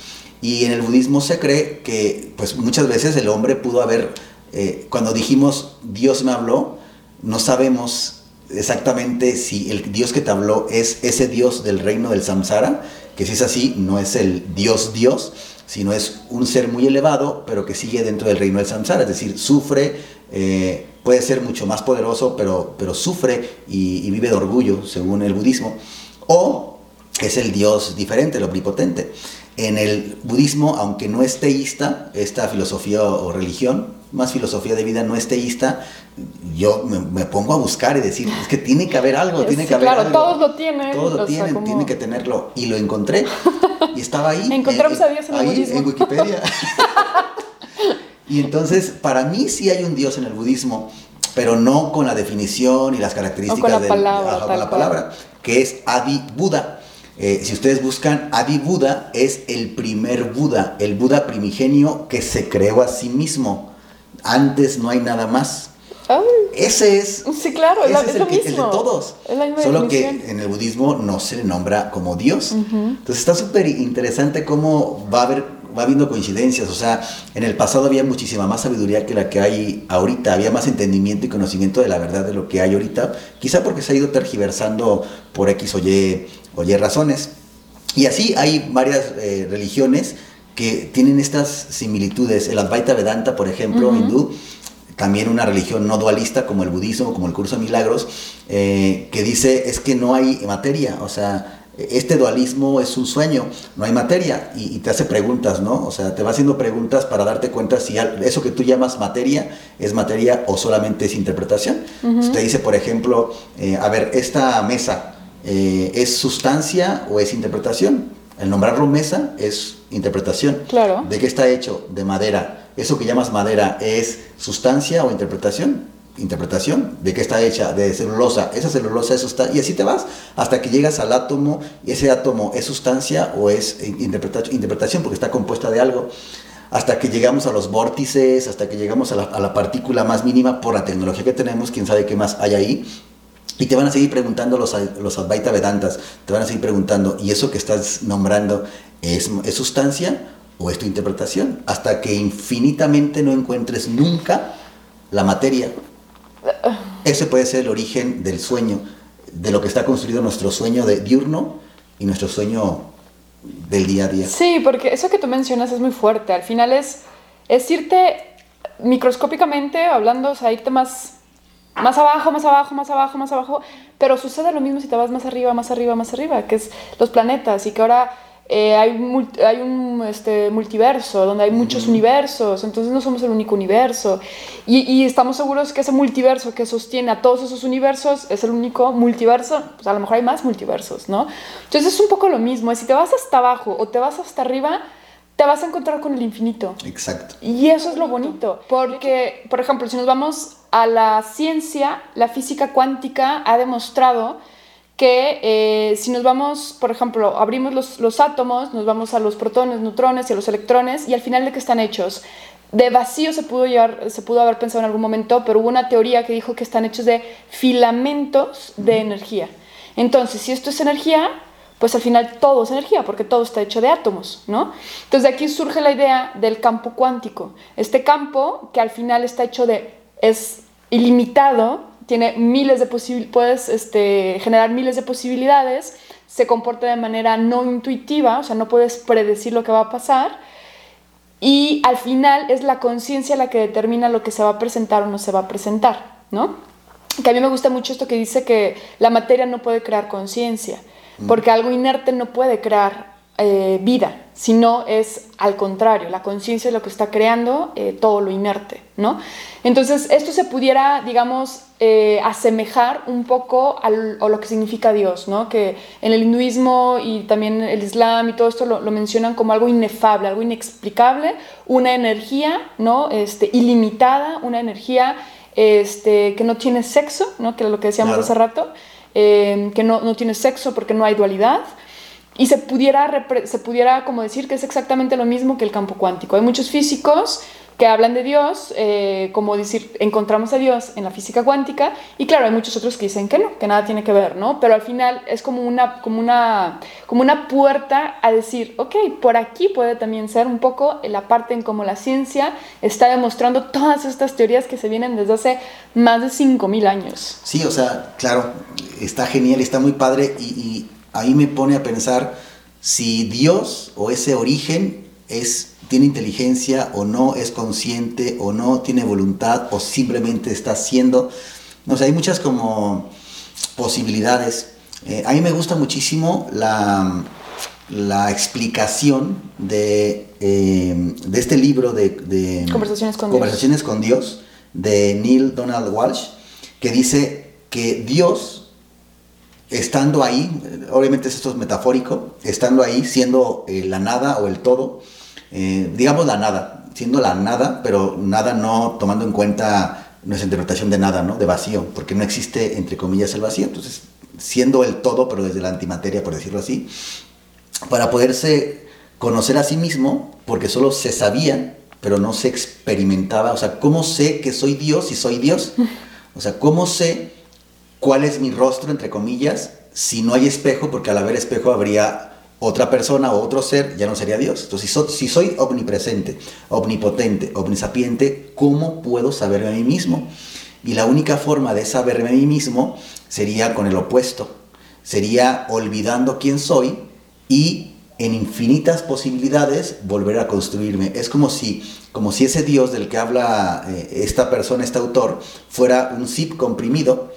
Y en el budismo se cree que pues muchas veces el hombre pudo haber, eh, cuando dijimos Dios me habló, no sabemos exactamente si el Dios que te habló es ese Dios del reino del samsara, que si es así, no es el Dios Dios, sino es un ser muy elevado, pero que sigue dentro del reino del samsara, es decir, sufre, eh, puede ser mucho más poderoso, pero, pero sufre y, vive de orgullo, según el budismo, o es el Dios diferente, el omnipotente. En el budismo, aunque no es teísta, esta filosofía o religión, más filosofía de vida no es teísta, yo me, pongo a buscar y decir, es que tiene que haber algo, tiene que haber claro, algo. todos lo tienen. Todos lo tienen, tienen que tenerlo. Y lo encontré. Y estaba ahí. <laughs> Encontramos a Dios en el budismo. En Wikipedia. <laughs> y entonces, para mí sí hay un Dios en el budismo, pero no con la definición y las características con la palabra, con la palabra, que es Adi Buda. Eh, si ustedes buscan, Adi Buda es el primer Buda, el Buda primigenio que se creó a sí mismo. Antes no hay nada más. Ese es. Sí, claro, es, el, lo que, de todos. Solo que en el budismo no se le nombra como Dios. Entonces está súper interesante cómo va a haber va habiendo coincidencias, o sea, en el pasado había muchísima más sabiduría que la que hay ahorita, había más entendimiento y conocimiento de la verdad de lo que hay ahorita, quizá porque se ha ido tergiversando por X o Y, o y razones. Y así hay varias eh, religiones que tienen estas similitudes. El Advaita Vedanta, por ejemplo, hindú, también una religión no dualista como el budismo, como el curso de milagros, eh, que dice es que no hay materia, o sea, este dualismo es un sueño, no hay materia, y, te hace preguntas, ¿no? O sea, te va haciendo preguntas para darte cuenta si eso que tú llamas materia es materia o solamente es interpretación. Te dice, por ejemplo, eh, a ver, esta mesa, eh, ¿es sustancia o es interpretación? El nombrarlo mesa es interpretación. Claro. ¿De qué está hecho? De madera ¿Eso que llamas madera es sustancia o interpretación? Interpretación. ¿De qué está hecha? De celulosa. Esa celulosa es sustancia. Y así te vas hasta que llegas al átomo y ese átomo es sustancia o es interpretación porque está compuesta de algo. Hasta que llegamos a los vórtices, hasta que llegamos a la, partícula más mínima por la tecnología que tenemos, quién sabe qué más hay ahí. Y te van a seguir preguntando los, los Advaita Vedantas, te van a seguir preguntando, ¿y eso que estás nombrando es, es sustancia o es tu interpretación, hasta que infinitamente no encuentres nunca la materia. Ese puede ser el origen del sueño, de lo que está construido nuestro sueño de diurno y nuestro sueño del día a día. Sí, porque eso que tú mencionas es muy fuerte. Al final es, es irte microscópicamente hablando, o sea, irte más, más abajo, más abajo, más abajo, más abajo, pero sucede lo mismo si te vas más arriba, más arriba, más arriba, que es los planetas y que ahora eh, hay, hay un este, multiverso donde hay muchos universos, entonces no somos el único universo. Y, y, estamos seguros que ese multiverso que sostiene a todos esos universos es el único multiverso, pues a lo mejor hay más multiversos, ¿no? Entonces es un poco lo mismo, si te vas hasta abajo o te vas hasta arriba, te vas a encontrar con el infinito. Exacto. Y eso es lo bonito, porque, por ejemplo, si nos vamos a la ciencia, la física cuántica ha demostrado que eh, si nos vamos, por ejemplo, abrimos los, los, átomos, nos vamos a los protones, neutrones y a los electrones, y al final de qué están hechos? de vacío se pudo, llevar, se pudo haber pensado en algún momento, pero hubo una teoría que dijo que están hechos de filamentos de energía. Entonces, si esto es energía, pues al final todo es energía, porque todo está hecho de átomos, ¿no? Entonces de aquí surge la idea del campo cuántico. Este campo que al final está hecho de, es ilimitado, tiene miles de posibilidades, puedes este, generar miles de posibilidades, se comporta de manera no intuitiva, o sea, no puedes predecir lo que va a pasar, y al final es la conciencia la que determina lo que se va a presentar o no se va a presentar, ¿no? Que a mí me gusta mucho esto que dice que la materia no puede crear conciencia, porque algo inerte no puede crear eh, vida, sino es al contrario, la conciencia es lo que está creando eh, todo lo inerte, ¿no? Entonces, esto se pudiera, digamos, eh, asemejar un poco a lo que significa Dios, ¿no? Que en el hinduismo y también el islam y todo esto lo, mencionan como algo inefable, algo inexplicable, una energía, ¿no? Este, ilimitada, una energía este, que no tiene sexo, ¿no? Que es lo que decíamos hace rato, que no, no tiene sexo porque no hay dualidad, y se pudiera, se pudiera como decir que es exactamente lo mismo que el campo cuántico. Hay muchos físicos que hablan de Dios, eh, como decir, encontramos a Dios en la física cuántica, y claro, hay muchos otros que dicen que no, que nada tiene que ver, ¿no? Pero al final es como una, como una, como una puerta a decir, ok, por aquí puede también ser un poco la parte en cómo la ciencia está demostrando todas estas teorías que se vienen desde hace más de 5.000 años. Sí, o sea, claro, está genial, está muy padre y ahí me pone a pensar si Dios o ese origen es tiene inteligencia o no, es consciente o no, tiene voluntad o simplemente está haciendo. No sé, hay muchas como posibilidades. Eh, a mí me gusta muchísimo la, la explicación de, eh, de, este libro de, Conversaciones, con, Conversaciones Dios. con Dios de Neil Donald Walsh, que dice que Dios estando ahí, obviamente esto es metafórico, estando ahí, siendo eh, la nada o el todo, eh, digamos la nada, siendo la nada, pero nada no tomando en cuenta nuestra interpretación de nada, ¿no? De vacío, porque no existe, entre comillas, el vacío. Entonces, siendo el todo, pero desde la antimateria, por decirlo así, para poderse conocer a sí mismo, porque solo se sabía, pero no se experimentaba. O sea, ¿cómo sé que soy Dios si soy Dios? O sea, ¿cómo sé cuál es mi rostro, entre comillas, si no hay espejo, porque al haber espejo habría otra persona o otro ser, ya no sería Dios. Entonces, si, soy omnipresente, omnipotente, omnisapiente, ¿cómo puedo saberme a mí mismo? Y la única forma de saberme a mí mismo sería con el opuesto. Sería olvidando quién soy y en infinitas posibilidades volver a construirme. Es como si, como si ese Dios del que habla eh, esta persona, este autor, fuera un zip comprimido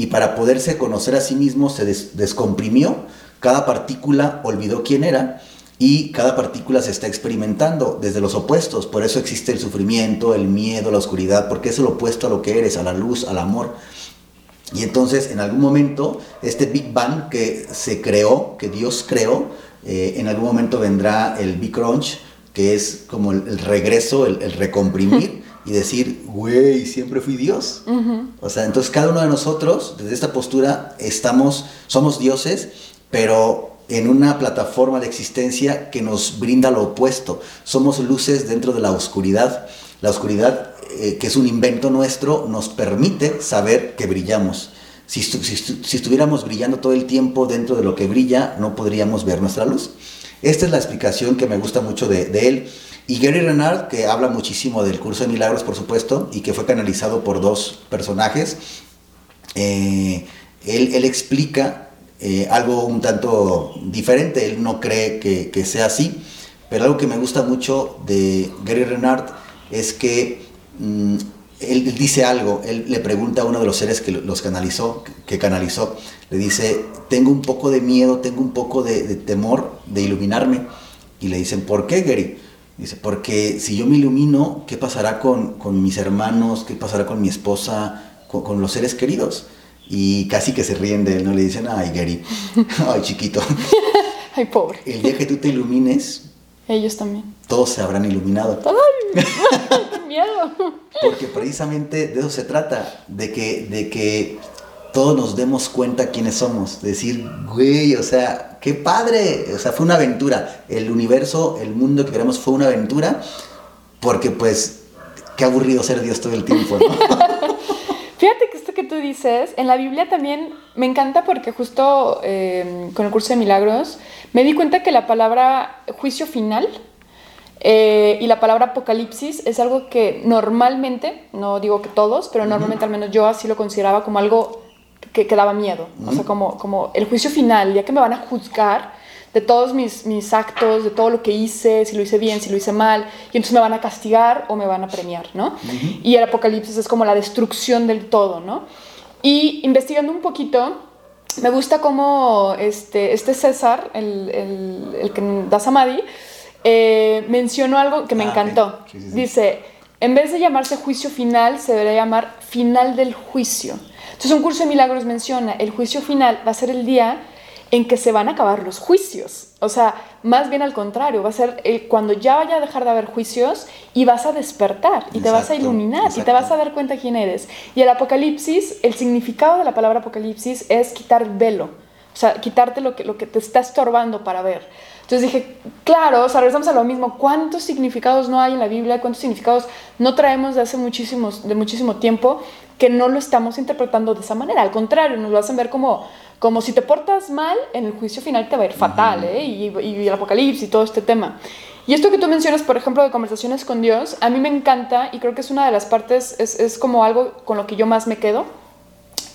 y para poderse conocer a sí mismo se descomprimió, cada partícula olvidó quién era y cada partícula se está experimentando desde los opuestos, por eso existe el sufrimiento, el miedo, la oscuridad, porque es el opuesto a lo que eres, a la luz, al amor. Y entonces en algún momento este Big Bang que se creó, que Dios creó, eh, en algún momento vendrá el Big Crunch, que es como el, regreso, el, el recomprimir. Y decir, güey, siempre fui Dios. O sea, entonces cada uno de nosotros, desde esta postura, estamos, somos dioses, pero en una plataforma de existencia que nos brinda lo opuesto. Somos luces dentro de la oscuridad. La oscuridad, eh, que es un invento nuestro, nos permite saber que brillamos. Si, si, estuviéramos brillando todo el tiempo dentro de lo que brilla, no podríamos ver nuestra luz. Esta es la explicación que me gusta mucho de, de él. Y Gary Renard, que habla muchísimo del curso de milagros, por supuesto, y que fue canalizado por dos personajes, eh, él, explica eh, algo un tanto diferente, él no cree que, sea así, pero algo que me gusta mucho de Gary Renard es que mm, él, dice algo, él le pregunta a uno de los seres que los canalizó, que canalizó, le dice, tengo un poco de miedo, tengo un poco de, de temor de iluminarme, y le dicen, ¿por qué Gary? Dice, porque si yo me ilumino, ¿qué pasará con, mis hermanos? ¿Qué pasará con mi esposa? Con, los seres queridos? Y casi que se ríen de él, ¿no? Le dicen, ay, Gary, <laughs> ay, chiquito. <laughs> ay, pobre. El día que tú te ilumines... Ellos también. Todos se habrán iluminado. ¡Ay! <laughs> ¡Qué miedo! Porque precisamente de eso se trata, de que, de que todos nos demos cuenta quiénes somos. Decir, güey, o sea, qué padre. O sea, fue una aventura. El universo, el mundo que queremos fue una aventura. Porque pues qué aburrido ser Dios todo el tiempo, ¿no? <laughs> Fíjate que esto que tú dices, en la Biblia también me encanta porque justo eh, con el curso de milagros me di cuenta que la palabra juicio final eh, y la palabra apocalipsis es algo que normalmente, no digo que todos, pero normalmente al menos yo así lo consideraba como algo que, que daba miedo. O sea, como, como el juicio final, ya que me van a juzgar de todos mis, mis actos, de todo lo que hice, si lo hice bien, si lo hice mal, y entonces me van a castigar o me van a premiar, ¿no? Y el apocalipsis es como la destrucción del todo, ¿no? Y investigando un poquito, me gusta cómo este, este César, el, el, el que da Samadhi, eh, mencionó algo que me Ah, encantó. ok. Sí, sí, sí. Dice, en vez de llamarse juicio final, se debería llamar final del juicio. Entonces un curso de milagros menciona, el juicio final va a ser el día en que se van a acabar los juicios. O sea, más bien al contrario, va a ser el- cuando ya vaya a dejar de haber juicios y vas a despertar y te vas a Exacto, iluminar y te vas a dar cuenta quién eres. Y el apocalipsis, el significado de la palabra apocalipsis es quitar velo. O sea, quitarte lo que, lo que te está estorbando para ver. Entonces dije, claro, o sea, regresamos a lo mismo. ¿Cuántos significados no hay en la Biblia? ¿Cuántos significados no traemos de hace muchísimos, de muchísimo tiempo que no lo estamos interpretando de esa manera? Al contrario, nos lo hacen ver como, como si te portas mal, en el juicio final te va a ir fatal, ¿eh? Y, y el apocalipsis y todo este tema. Y esto que tú mencionas, por ejemplo, de conversaciones con Dios, a mí me encanta y creo que es una de las partes, es, es como algo con lo que yo más me quedo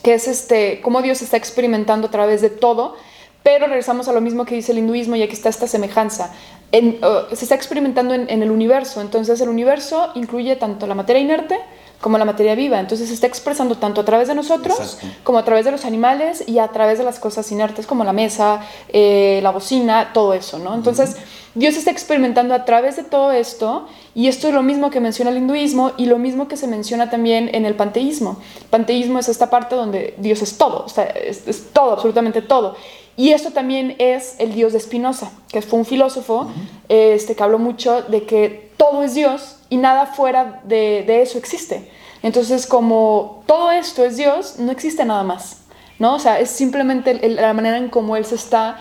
que es este, cómo Dios está experimentando a través de todo, pero regresamos a lo mismo que dice el hinduismo y aquí está esta semejanza. En, uh, se está experimentando en, en el universo, entonces el universo incluye tanto la materia inerte como la materia viva, entonces se está expresando tanto a través de nosotros Exacto. como a través de los animales y a través de las cosas inertes como la mesa, eh, la bocina, todo eso, ¿no? Entonces Dios está experimentando a través de todo esto y esto es lo mismo que menciona el hinduismo y lo mismo que se menciona también en el panteísmo. Panteísmo es esta parte donde Dios es todo, o sea, es, es todo, absolutamente todo. Y esto también es el Dios de Spinoza, que fue un filósofo este, que habló mucho de que todo es Dios y nada fuera de, de eso existe. Entonces, como todo esto es Dios, no existe nada más, ¿no? O sea, es simplemente la manera en cómo Él se está,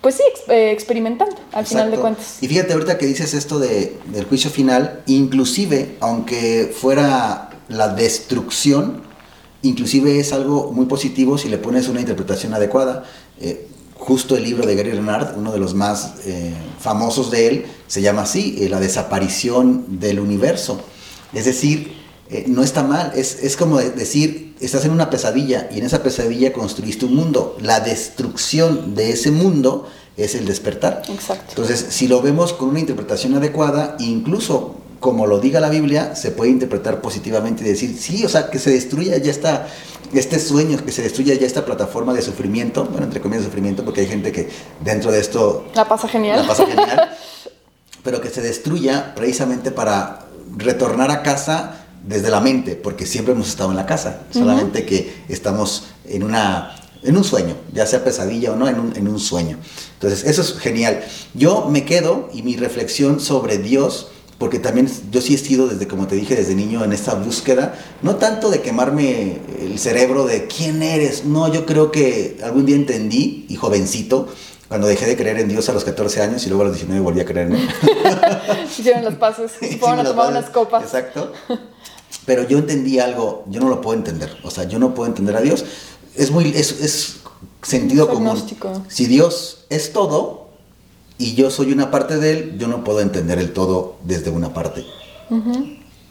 pues sí, ex- eh, experimentando, al final de Exacto. cuentas. Y fíjate ahorita que dices esto de, del juicio final, inclusive, aunque fuera la destrucción, inclusive es algo muy positivo si le pones una interpretación adecuada. Eh, justo el libro de Gary Renard, uno de los más eh, famosos de él, se llama así, eh, La desaparición del universo. Es decir, eh, no está mal, es, es como de- decir, estás en una pesadilla y en esa pesadilla construiste un mundo. La destrucción de ese mundo es el despertar. Exacto. Entonces, si lo vemos con una interpretación adecuada, incluso como lo diga la Biblia, se puede interpretar positivamente y decir, sí, o sea, que se destruya ya esta, este sueño, que se destruya ya esta plataforma de sufrimiento, bueno, entre comillas sufrimiento, porque hay gente que dentro de esto La pasa genial. la pasa genial, pero que se destruya precisamente para retornar a casa desde la mente, porque siempre hemos estado en la casa, solamente que estamos en una en un sueño, ya sea pesadilla o no, en un, en un sueño. Entonces, eso es genial. Yo me quedo y mi reflexión sobre Dios, porque también yo sí he sido desde, como te dije, desde niño en esta búsqueda, no tanto de quemarme el cerebro de quién eres, no, yo creo que algún día entendí, y jovencito, cuando dejé de creer en Dios a los 14 años y luego a los 19 volví a creer en él. Hicieron las paces, se fueron a las tomar unas copas. Exacto. Pero yo entendí algo, yo no lo puedo entender. O sea, yo no puedo entender a Dios. Es muy, es, es sentido común. Si Dios es todo y yo soy una parte de él, yo no puedo entender el todo desde una parte.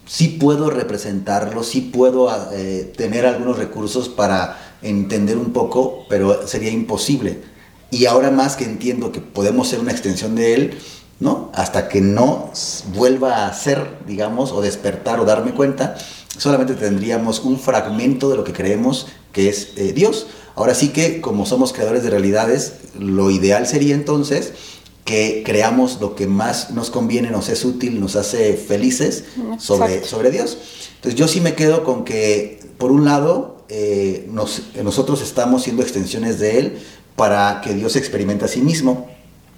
Sí puedo representarlo, sí puedo eh, tener algunos recursos para entender un poco, pero sería imposible. Y ahora más que entiendo que podemos ser una extensión de él, ¿no? Hasta que no vuelva a ser, digamos, o despertar o darme cuenta, solamente tendríamos un fragmento de lo que creemos que es eh, Dios. Ahora sí que, como somos creadores de realidades, lo ideal sería entonces que creamos lo que más nos conviene, nos es útil, nos hace felices sobre, sobre Dios. Entonces yo sí me quedo con que, por un lado, eh, nos- nosotros estamos siendo extensiones de Él para que Dios experimente a sí mismo.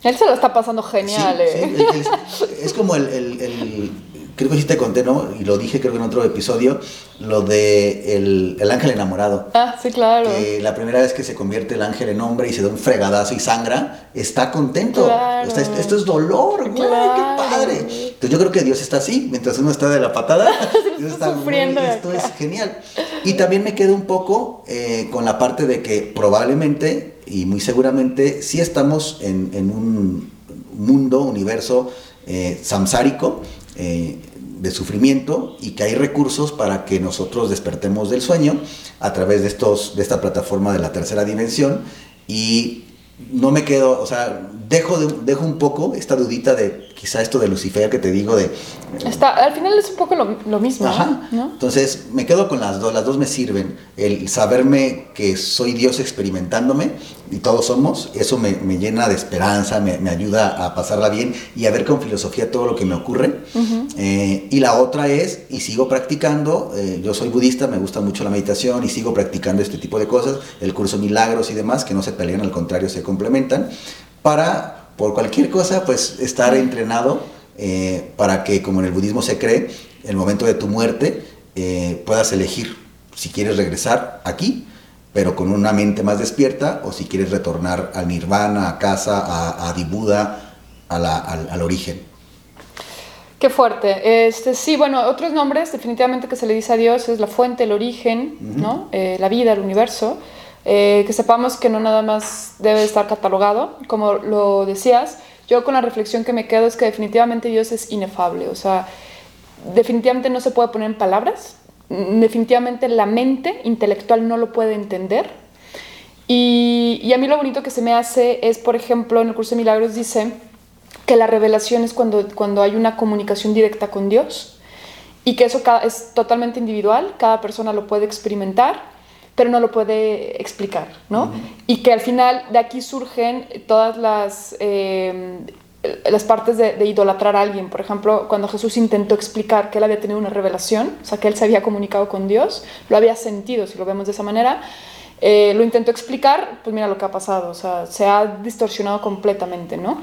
Él se lo está pasando genial, Sí, ¿eh? sí, es, es como el, el- el creo que sí te conté, ¿no? Y lo dije creo que en otro episodio, lo de el, el ángel enamorado. Ah, sí, claro. Que la primera vez que se convierte el ángel en hombre y se da un fregadazo y sangra, está contento. Claro. Está- esto es dolor, güey, Claro. qué padre. Entonces yo creo que Dios está así, mientras uno está de la patada, <laughs> Dios está sufriendo "Güey, de Esto acá". es genial. Y también me quedo un poco eh, con la parte de que probablemente y muy seguramente sí estamos en, en un mundo, universo eh, samsárico eh, de sufrimiento y que hay recursos para que nosotros despertemos del sueño a través de, estos, de esta plataforma de la tercera dimensión y no me quedo, o sea, dejo, de- dejo un poco esta dudita de quizá esto de Lucifer que te digo de... Está, al final es un poco lo, lo mismo, Ajá. ¿no? Entonces me quedo con las dos, las dos me sirven. El saberme que soy Dios experimentándome y todos somos, eso me, me llena de esperanza, me, me ayuda a pasarla bien y a ver con filosofía todo lo que me ocurre. Eh, y la otra es, y sigo practicando, eh, yo soy budista, me gusta mucho la meditación y sigo practicando este tipo de cosas, el curso Milagros y demás, que no se pelean, al contrario, se complementan, para, por cualquier cosa, pues estar entrenado eh, para que, como en el budismo se cree, el momento de tu muerte eh, puedas elegir si quieres regresar aquí, pero con una mente más despierta, o si quieres retornar al nirvana, a casa, a, a Dibuda, a la- al, al origen. Qué fuerte. Este, sí, bueno, otros nombres definitivamente que se le dice a Dios es la fuente, el origen, ¿no? Eh, la vida, el universo. Eh, que sepamos que no nada más debe estar catalogado, como lo decías. Yo con la reflexión que me quedo es que definitivamente Dios es inefable, o sea, definitivamente no se puede poner en palabras, definitivamente la mente intelectual no lo puede entender. Y, y a mí lo bonito que se me hace es, por ejemplo, en el curso de milagros dice que la revelación es cuando, cuando hay una comunicación directa con Dios y que eso es totalmente individual, cada persona lo puede experimentar, pero no lo puede explicar, ¿no? Y que al final de aquí surgen todas las, eh, las partes de, de idolatrar a alguien. Por ejemplo, cuando Jesús intentó explicar que él había tenido una revelación, o sea, que él se había comunicado con Dios, lo había sentido, si lo vemos de esa manera, eh, lo intentó explicar, pues mira lo que ha pasado, o sea, se ha distorsionado completamente, ¿no?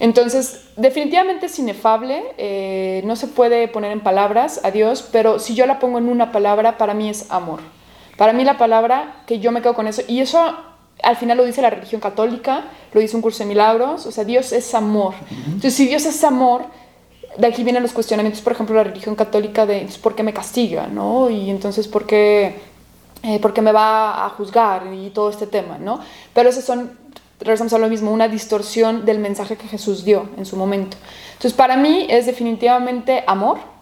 Entonces, definitivamente es inefable, eh, no se puede poner en palabras a Dios, pero si yo la pongo en una palabra, para mí es amor. Para mí la palabra, que yo me quedo con eso, y eso al final lo dice la religión católica, lo dice un curso de milagros, o sea, Dios es amor. Entonces, si Dios es amor, de aquí vienen los cuestionamientos, por ejemplo, la religión católica de por qué me castiga, ¿no? Y entonces, ¿por qué, eh, por qué me va a juzgar y todo este tema, ¿no? Pero esos son, regresamos a lo mismo, una distorsión del mensaje que Jesús dio en su momento. Entonces, para mí es definitivamente amor.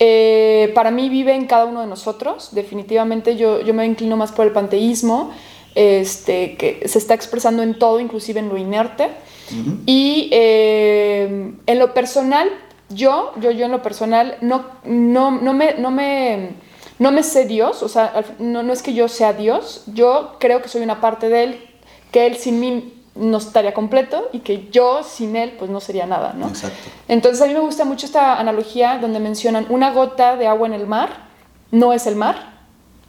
Eh, para mí vive en cada uno de nosotros. Definitivamente yo, yo me inclino más por el panteísmo, este, que se está expresando en todo, inclusive en lo inerte. Y eh, en lo personal, yo, yo, yo en lo personal, no, no, no, me, no, me, no me sé Dios, o sea, no, no es que yo sea Dios, yo creo que soy una parte de Él, que Él sin mí no estaría completo y que yo sin Él pues no sería nada, ¿no? Exacto. Entonces a mí me gusta mucho esta analogía donde mencionan una gota de agua en el mar, no es el mar,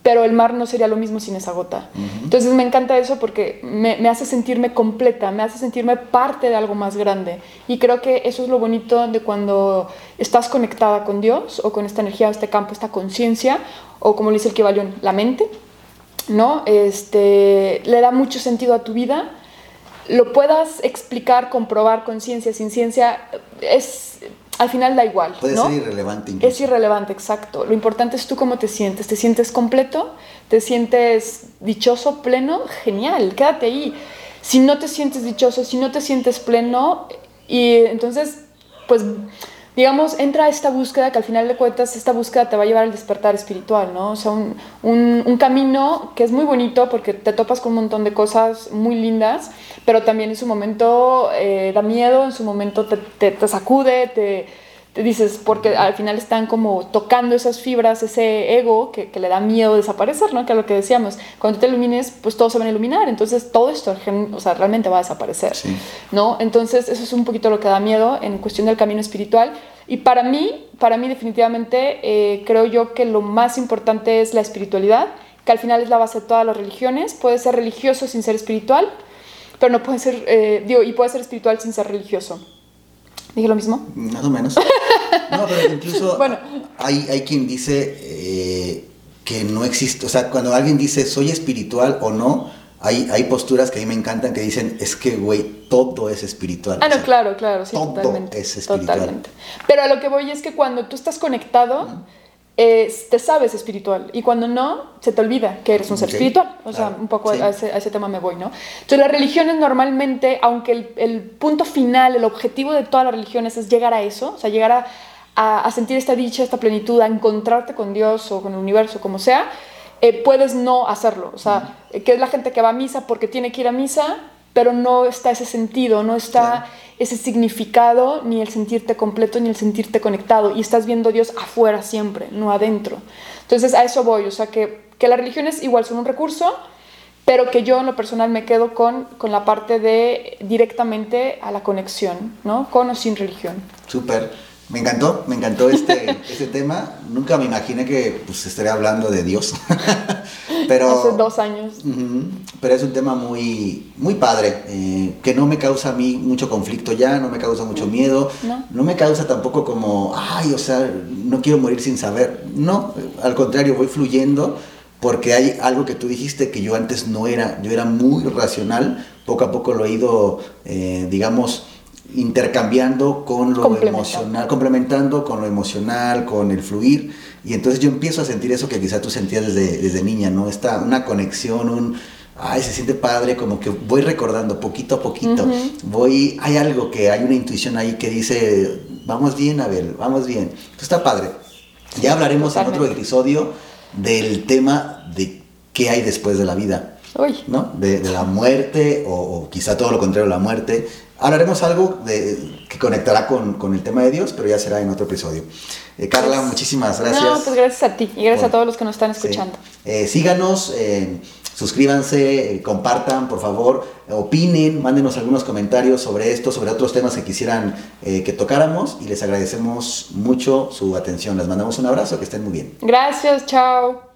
pero el mar no sería lo mismo sin esa gota. Entonces me encanta eso porque me, me hace sentirme completa, me hace sentirme parte de algo más grande. Y creo que eso es lo bonito de cuando estás conectada con Dios o con esta energía, este campo, esta conciencia, o como le dice el Kibalión, la mente, ¿no? Este, le da mucho sentido a tu vida lo puedas explicar, comprobar con ciencia, sin ciencia, es, al final da igual. Puede ¿no? ser irrelevante incluso. Es irrelevante, exacto. Lo importante es tú cómo te sientes. ¿Te sientes completo? ¿Te sientes dichoso, pleno? Genial, quédate ahí. Si no te sientes dichoso, si no te sientes pleno, y entonces, pues, digamos, entra a esta búsqueda que al final de cuentas, esta búsqueda te va a llevar al despertar espiritual, ¿no? O sea, un, un, camino que es muy bonito porque te topas con un montón de cosas muy lindas, pero también en su momento eh, da miedo, en su momento te, te, te sacude, te dices, porque al final están como tocando esas fibras, ese ego que, que le da miedo desaparecer, ¿no? Que es lo que decíamos, cuando te ilumines, pues todos se van a iluminar, entonces todo esto, o sea, realmente va a desaparecer, Sí. ¿no? Entonces eso es un poquito lo que da miedo en cuestión del camino espiritual. Y para mí, para mí definitivamente, eh, creo yo que lo más importante es la espiritualidad, que al final es la base de todas las religiones. Puede ser religioso sin ser espiritual, pero no puede ser, eh, digo, y puede ser espiritual sin ser religioso. ¿Dije lo mismo? Más o menos. <laughs> No, pero incluso bueno. hay, hay quien dice eh, que no existe, o sea, cuando alguien dice soy espiritual o no, hay, hay posturas que a mí me encantan que dicen, es que, güey, todo es espiritual. Ah, no, claro, claro, sí, todo totalmente. es espiritual. Totalmente. Pero a lo que voy es que cuando tú estás conectado, te sabes espiritual. Y cuando no, se te olvida que eres un ser espiritual. O sea, un poco a, ese, a, ese, tema me voy, ¿no? Entonces, las religiones normalmente, aunque el, el, punto final, el objetivo de todas las religiones es llegar a eso, o sea, llegar a, a, sentir esta dicha, esta plenitud, a encontrarte con Dios o con el universo, como sea, eh, puedes no hacerlo. O sea, que es la gente que va a misa porque tiene que ir a misa, pero no está ese sentido, no está ese significado, ni el sentirte completo, ni el sentirte conectado. Y estás viendo a Dios afuera siempre, no adentro. Entonces a eso voy, o sea, que, que las religiones igual son un recurso, pero que yo en lo personal me quedo con, con la parte de directamente a la conexión, ¿no? Con o sin religión. Súper. Me encantó, me encantó este, <laughs> este tema. Nunca me imaginé que pues, estaría hablando de Dios. <laughs> pero, Hace dos años. pero es un tema muy, muy padre, eh, que no me causa a mí mucho conflicto ya, no me causa mucho miedo, no. no me causa tampoco como, ay, o sea, no quiero morir sin saber. No, al contrario, voy fluyendo porque hay algo que tú dijiste que yo antes no era, yo era muy racional, poco a poco lo he ido, eh, digamos, intercambiando con lo emocional, complementando con lo emocional, con el fluir. Y entonces yo empiezo a sentir eso que quizá tú sentías desde, desde niña, ¿no? Esta, una conexión, un, ay, se siente padre, como que voy recordando poquito a poquito. Voy, hay algo que, hay una intuición ahí que dice, vamos bien, Abel, vamos bien. Esto está padre. Ya hablaremos en otro episodio del tema de qué hay después de la vida. ¿no? De, la muerte o, o, quizá todo lo contrario, la muerte. Hablaremos algo de, que conectará con, con, el tema de Dios, pero ya será en otro episodio. Eh, Carla, pues, muchísimas gracias. No, pues gracias a ti y gracias a todos los que nos están escuchando. Eh, síganos, eh, suscríbanse, compartan, por favor, opinen, mándenos algunos comentarios sobre esto, sobre otros temas que quisieran que tocáramos y les agradecemos mucho su atención. Les mandamos un abrazo, que estén muy bien. Gracias, chao.